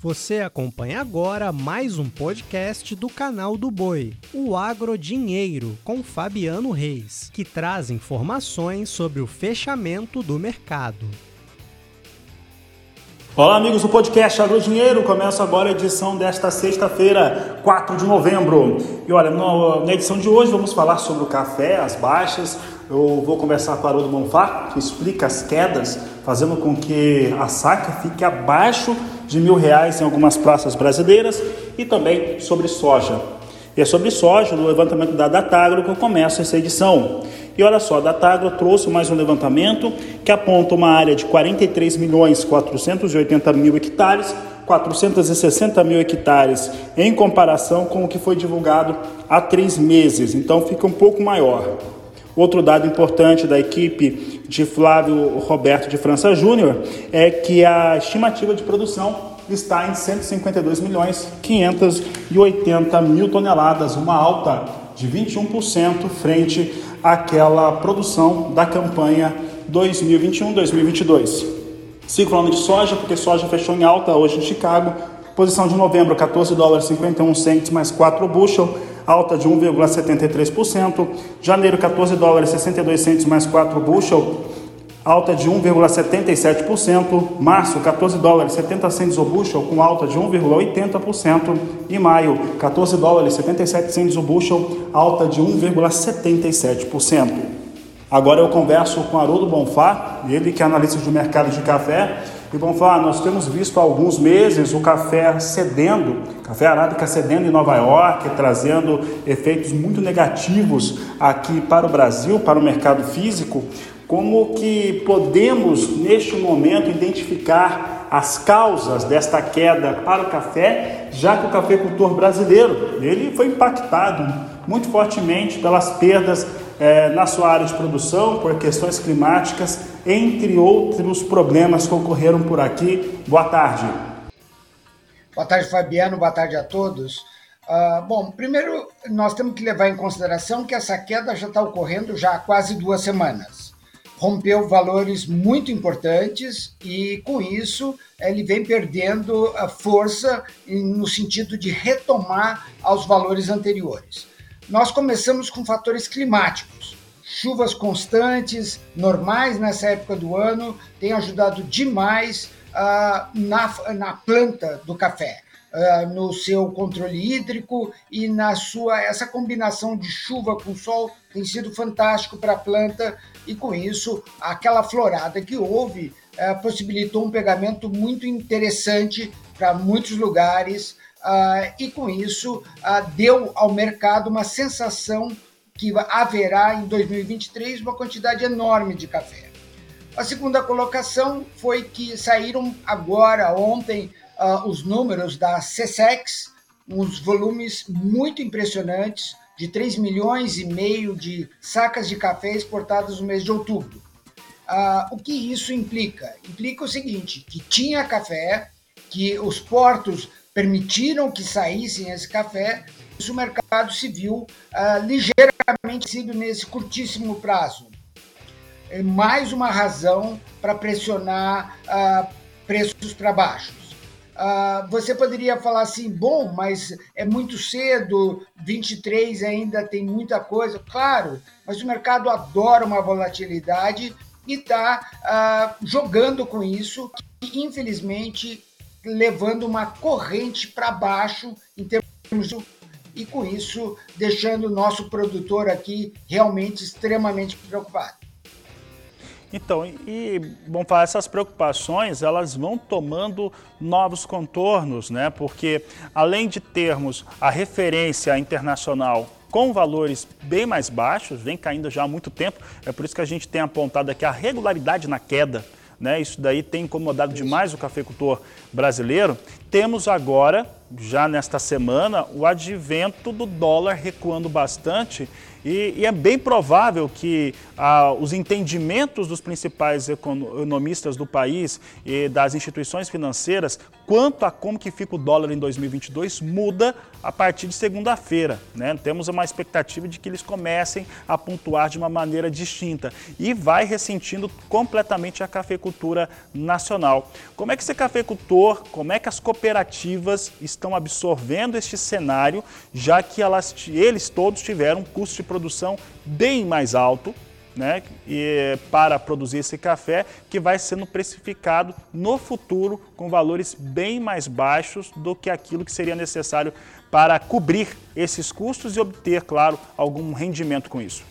Você acompanha agora mais um podcast do canal do Boi, o Agrodinheiro, com Fabiano Reis, que traz informações sobre o fechamento do mercado. Olá, amigos do podcast Agrodinheiro. Começa agora a edição desta sexta-feira, 4 de novembro. E olha, na edição de hoje vamos falar sobre o café, as baixas. Eu vou conversar com o Haroldo Monfá, que explica as quedas, fazendo com que a saca fique abaixo de mil reais em algumas praças brasileiras e também sobre soja. E é sobre soja, no levantamento da Datagro, que eu começo essa edição. E olha só, a Datagro trouxe mais um levantamento que aponta uma área de 43 milhões 480 mil hectares, 460 mil hectares em comparação com o que foi divulgado há três meses, então fica um pouco maior. Outro dado importante da equipe de Flávio Roberto de França Júnior é que a estimativa de produção está em 152 milhões 580 mil toneladas, uma alta de 21% frente àquela produção da campanha 2021-2022. Sigo falando de soja, porque soja fechou em alta hoje em Chicago. Posição de novembro, 14 dólares 51 centes mais 4 bushel alta de 1,73%. Janeiro, 14 dólares 62 centos mais 4 bushel, alta de 1,77%. Março, 14 dólares 70 centos o bushel, com alta de 1,80%. E maio, 14 dólares 77 centos o bushel, alta de 1,77%. Agora eu converso com Haroldo Bonfá, ele que é analista de mercado de café, e vamos falar, nós temos visto há alguns meses o café cedendo, café arábica cedendo em Nova York, trazendo efeitos muito negativos aqui para o Brasil, para o mercado físico. Como que podemos, neste momento, identificar as causas desta queda para o café, já que o cafeicultor brasileiro ele foi impactado muito fortemente pelas perdas é, na sua área de produção, por questões climáticas, entre outros problemas que ocorreram por aqui. Boa tarde. Boa tarde, Fabiano. Boa tarde a todos. Uh, bom, primeiro nós temos que levar em consideração que essa queda já está ocorrendo já há quase duas semanas. Rompeu valores muito importantes e, com isso, ele vem perdendo a força no sentido de retomar aos valores anteriores. Nós começamos com fatores climáticos. Chuvas constantes, normais nessa época do ano, têm ajudado demais uh, na, na planta do café. Uh, no seu controle hídrico e na sua essa combinação de chuva com sol tem sido fantástico para a planta e com isso aquela florada que houve uh, possibilitou um pegamento muito interessante para muitos lugares uh, e com isso deu ao mercado uma sensação que haverá em 2023 uma quantidade enorme de café. A segunda colocação foi que saíram agora, ontem, uh, os números da CSEX, uns volumes muito impressionantes, de 3 milhões e meio de sacas de café exportadas no mês de outubro. Uh, o que isso implica? Implica o seguinte, que tinha café, que os portos permitiram que saíssem esse café, o mercado se viu uh, ligeiramente sido nesse curtíssimo prazo. É mais uma razão para pressionar uh, preços para baixo. Uh, você poderia falar assim, bom, mas é muito cedo, 23 ainda tem muita coisa. Claro, mas o mercado adora uma volatilidade e está uh, jogando com isso, que infelizmente levando uma corrente para baixo em termos e com isso deixando o nosso produtor aqui realmente extremamente preocupado. Então, e bom falar essas preocupações, elas vão tomando novos contornos, né? Porque além de termos a referência internacional com valores bem mais baixos, vem caindo já há muito tempo, é por isso que a gente tem apontado aqui a regularidade na queda né? Isso daí tem incomodado demais o cafeicultor brasileiro. Temos agora já nesta semana o advento do dólar recuando bastante e, e é bem provável que ah, os entendimentos dos principais economistas do país e das instituições financeiras quanto a como que fica o dólar em 2022 muda a partir de segunda-feira. Né? Temos uma expectativa de que eles comecem a pontuar de uma maneira distinta e vai ressentindo completamente a cafeicultura nacional. Como é que esse cafeicultor, como é que as cooperativas estão absorvendo este cenário, já que elas, eles todos tiveram um custo de produção bem mais alto né, e, para produzir esse café, que vai sendo precificado no futuro com valores bem mais baixos do que aquilo que seria necessário para cobrir esses custos e obter, claro, algum rendimento com isso.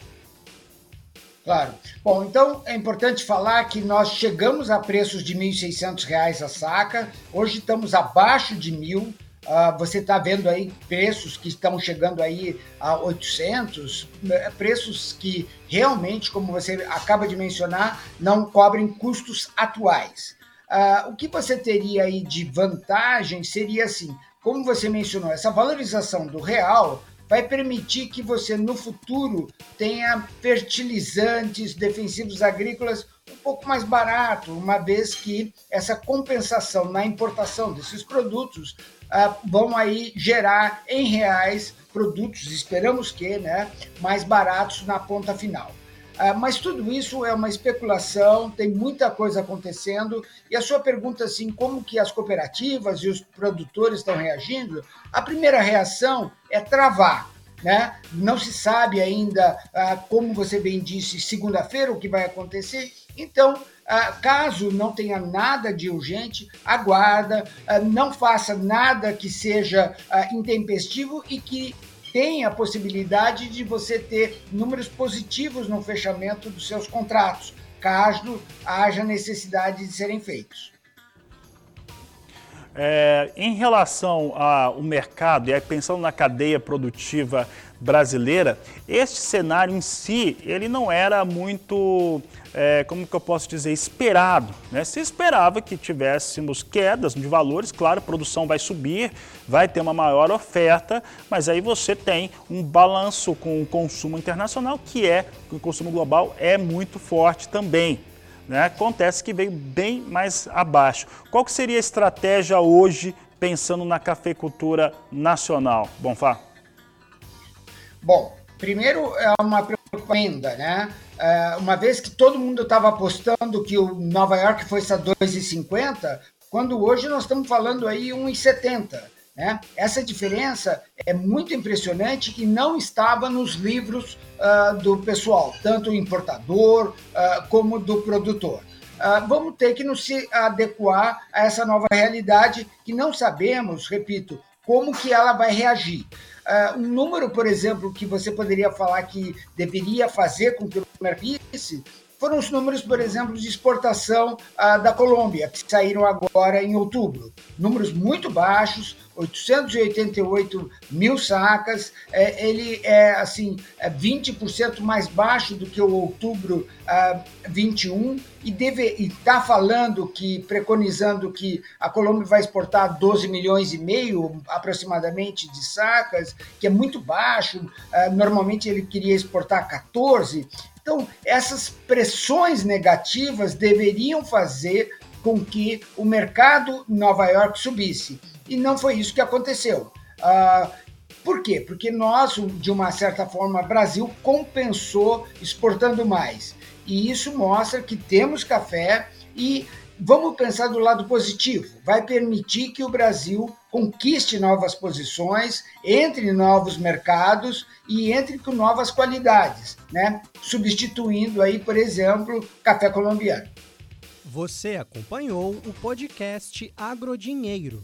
Claro. Bom, então é importante falar que nós chegamos a preços de R$ 1.600 a saca, hoje estamos abaixo de mil. Uh, você está vendo aí preços que estão chegando aí a 800, né, preços que realmente, como você acaba de mencionar, não cobrem custos atuais. Uh, o que você teria aí de vantagem seria assim, como você mencionou, essa valorização do real vai permitir que você no futuro tenha fertilizantes defensivos agrícolas um pouco mais barato, uma vez que essa compensação na importação desses produtos uh, vão aí gerar em reais produtos, esperamos que, né, mais baratos na ponta final. Uh, mas tudo isso é uma especulação, tem muita coisa acontecendo. E a sua pergunta, assim, como que as cooperativas e os produtores estão reagindo? A primeira reação é travar. Né? Não se sabe ainda, uh, como você bem disse, segunda-feira o que vai acontecer. Então, ah, caso não tenha nada de urgente, aguarda, ah, não faça nada que seja ah, intempestivo e que tenha a possibilidade de você ter números positivos no fechamento dos seus contratos, caso haja necessidade de serem feitos. É, em relação ao mercado, e pensando na cadeia produtiva brasileira, este cenário em si, ele não era muito, é, como que eu posso dizer, esperado. Né? Se esperava que tivéssemos quedas de valores, claro, a produção vai subir, vai ter uma maior oferta, mas aí você tem um balanço com o consumo internacional, que é, o consumo global é muito forte também. Né? Acontece que veio bem mais abaixo. Qual que seria a estratégia hoje, pensando na cafeicultura nacional, Bonfá? Bom, primeiro é uma preocupação né? É, uma vez que todo mundo estava apostando que o Nova York fosse a 2,50, quando hoje nós estamos falando aí 1,70. Né? Essa diferença é muito impressionante e não estava nos livros uh, do pessoal, tanto importador uh, como do produtor. Uh, vamos ter que nos adequar a essa nova realidade que não sabemos, repito, como que ela vai reagir. Uh, um número, por exemplo, que você poderia falar que deveria fazer com que o mercado foram os números, por exemplo, de exportação uh, da Colômbia, que saíram agora em outubro. Números muito baixos, 888 mil sacas, é, ele é assim é 20% mais baixo do que o outubro uh, 21 e está falando que preconizando que a Colômbia vai exportar 12 milhões e meio aproximadamente de sacas, que é muito baixo. Uh, normalmente ele queria exportar 14. Então essas pressões negativas deveriam fazer com que o mercado Nova York subisse. E não foi isso que aconteceu. Uh, por quê? Porque nós, de uma certa forma, Brasil compensou exportando mais. E isso mostra que temos café e vamos pensar do lado positivo. Vai permitir que o Brasil conquiste novas posições, entre novos mercados e entre com novas qualidades, né? Substituindo aí, por exemplo, café colombiano. Você acompanhou o podcast Agrodinheiro.